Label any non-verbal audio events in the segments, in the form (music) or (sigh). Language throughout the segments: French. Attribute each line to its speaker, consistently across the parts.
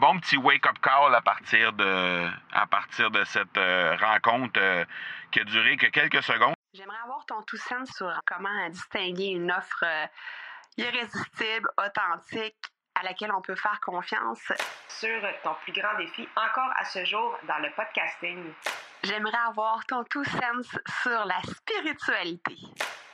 Speaker 1: bon petit wake-up call à partir de, à partir de cette euh, rencontre euh, qui a duré que quelques secondes.
Speaker 2: J'aimerais avoir ton tout sens sur comment distinguer une offre euh, irrésistible, authentique, à laquelle on peut faire confiance.
Speaker 3: Sur ton plus grand défi encore à ce jour dans le podcasting.
Speaker 2: J'aimerais avoir ton tout sens sur la spiritualité.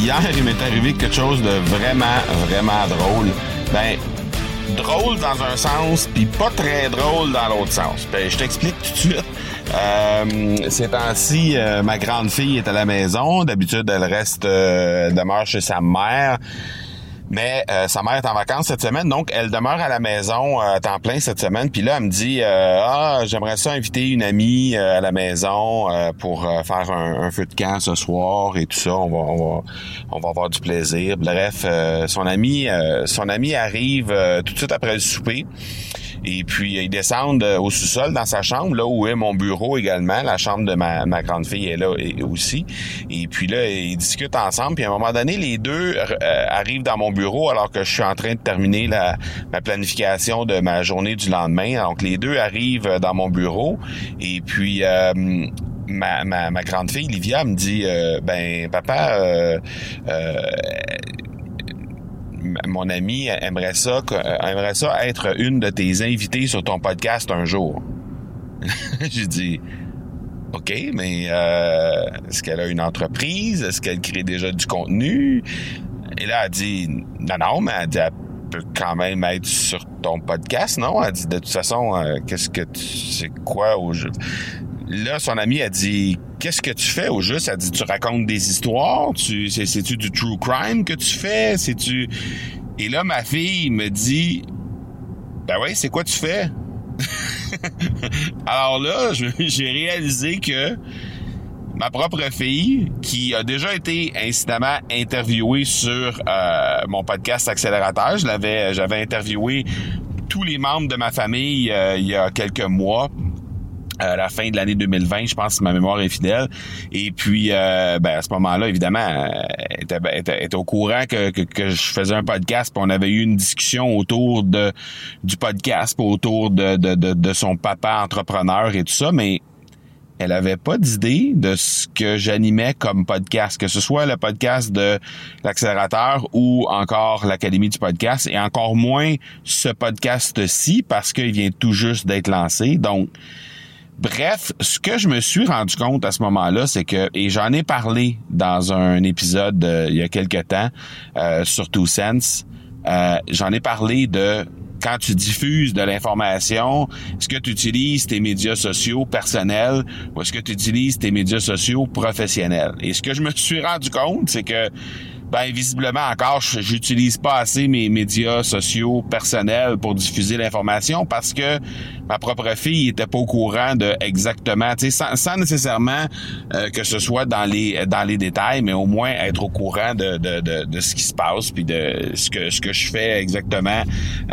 Speaker 1: Hier, il m'est arrivé quelque chose de vraiment, vraiment drôle. Ben, drôle dans un sens, puis pas très drôle dans l'autre sens. Ben, je t'explique tout de suite. Euh, ces temps-ci, euh, ma grande fille est à la maison. D'habitude, elle reste, euh, demeure chez sa mère. Mais euh, sa mère est en vacances cette semaine, donc elle demeure à la maison euh, temps plein cette semaine. Puis là, elle me dit euh, Ah, j'aimerais ça inviter une amie à la maison pour faire un, feu de camp ce soir et tout ça. On va, on va, on va avoir du plaisir. Bref, son ami, son ami arrive tout de suite après le souper. Et puis, ils descendent euh, au sous-sol dans sa chambre, là où est mon bureau également. La chambre de ma, ma grande fille est là aussi. Et puis là, ils discutent ensemble. Puis à un moment donné, les deux euh, arrivent dans mon bureau alors que je suis en train de terminer la, ma planification de ma journée du lendemain. Donc, les deux arrivent euh, dans mon bureau. Et puis... Ma, ma, grande fille, Livia, me dit ben papa euh, mon ami aimerait ça, euh, être une de tes invités sur ton podcast un jour. (laughs) J'ai dit, OK, mais euh, est-ce qu'elle a une entreprise? Est-ce qu'elle crée déjà du contenu? Et là, elle dit, non, non, mais elle dit, peut quand même être sur ton podcast, non? Elle dit, de toute façon, euh, qu'est-ce que tu, c'est quoi au jeu? Là, son ami a dit Qu'est-ce que tu fais au juste? Elle dit Tu racontes des histoires? Tu, c'est-tu du true crime que tu fais? C'est-tu? Et là, ma fille me dit Ben oui, c'est quoi tu fais? (laughs) Alors là, j'ai réalisé que ma propre fille, qui a déjà été incidemment interviewée sur euh, mon podcast Accélérateur, je l'avais, j'avais interviewé tous les membres de ma famille euh, il y a quelques mois à la fin de l'année 2020, je pense, si ma mémoire est fidèle. Et puis, euh, ben, à ce moment-là, évidemment, elle était, était, au courant que, que, je faisais un podcast, puis on avait eu une discussion autour de du podcast, autour de, de, de, son papa entrepreneur et tout ça, mais elle avait pas d'idée de ce que j'animais comme podcast, que ce soit le podcast de l'accélérateur ou encore l'Académie du podcast, et encore moins ce podcast-ci, parce qu'il vient tout juste d'être lancé. Donc, Bref, ce que je me suis rendu compte à ce moment-là, c'est que, et j'en ai parlé dans un épisode euh, il y a quelque temps euh, sur Two Sense, euh, j'en ai parlé de quand tu diffuses de l'information, est-ce que tu utilises tes médias sociaux personnels ou est-ce que tu utilises tes médias sociaux professionnels? Et ce que je me suis rendu compte, c'est que ben visiblement encore, j'utilise pas assez mes médias sociaux personnels pour diffuser l'information parce que ma propre fille était pas au courant de exactement, tu sais, sans, sans, nécessairement euh, que ce soit dans les dans les détails, mais au moins être au courant de, de, de, de ce qui se passe puis de ce que ce que je fais exactement.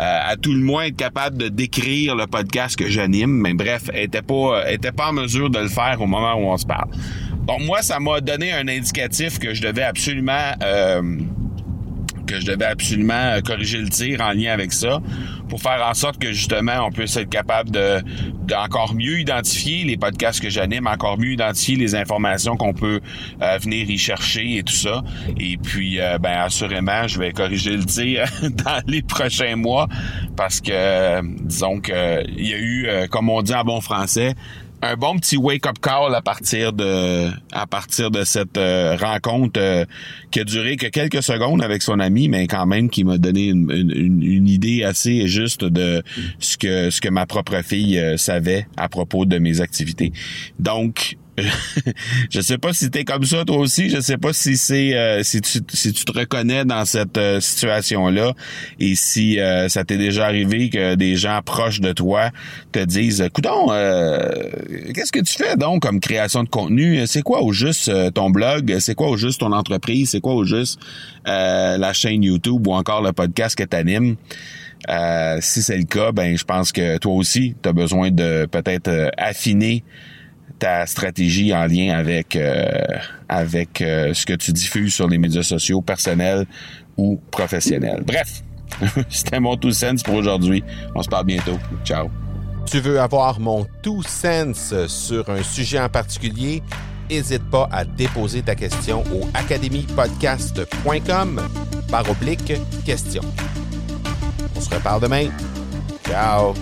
Speaker 1: Euh, à tout le moins être capable de décrire le podcast que j'anime, mais bref, elle était pas était pas en mesure de le faire au moment où on se parle. Bon, moi, ça m'a donné un indicatif que je devais absolument euh, que je devais absolument euh, corriger le tir en lien avec ça pour faire en sorte que justement on puisse être capable de, encore mieux identifier les podcasts que j'anime, encore mieux identifier les informations qu'on peut euh, venir y chercher et tout ça. Et puis ben assurément, je vais corriger le tir (laughs) dans les prochains mois parce que disons que il y a eu comme on dit en bon français un bon petit wake-up call à partir de à partir de cette euh, rencontre euh, qui a duré que quelques secondes avec son ami, mais quand même qui m'a donné une, une, idée assez juste de ce que ce que ma propre fille euh, savait à propos de mes activités. Donc (laughs) je sais pas si t'es comme ça toi aussi. Je sais pas si c'est euh, si tu si tu te reconnais dans cette euh, situation là et si euh, ça t'est déjà arrivé que des gens proches de toi te disent, "Coudon, qu'est-ce que tu fais donc comme création de contenu? C'est quoi au juste ton blog? C'est quoi au juste ton entreprise? C'est quoi au juste la chaîne YouTube ou encore le podcast que t'animes? Euh, si c'est le cas, ben je pense que toi aussi, tu as besoin de peut-être affiner ta stratégie en lien avec euh, avec euh, ce que tu diffuses sur les médias sociaux personnels ou professionnels. Bref, (laughs) c'était mon two cents pour aujourd'hui. On se parle bientôt. Ciao.
Speaker 4: Tu veux avoir mon two cents sur un sujet en particulier? N'hésite pas à déposer ta question au academypodcast.com par oblique question. On se reparle demain. Ciao.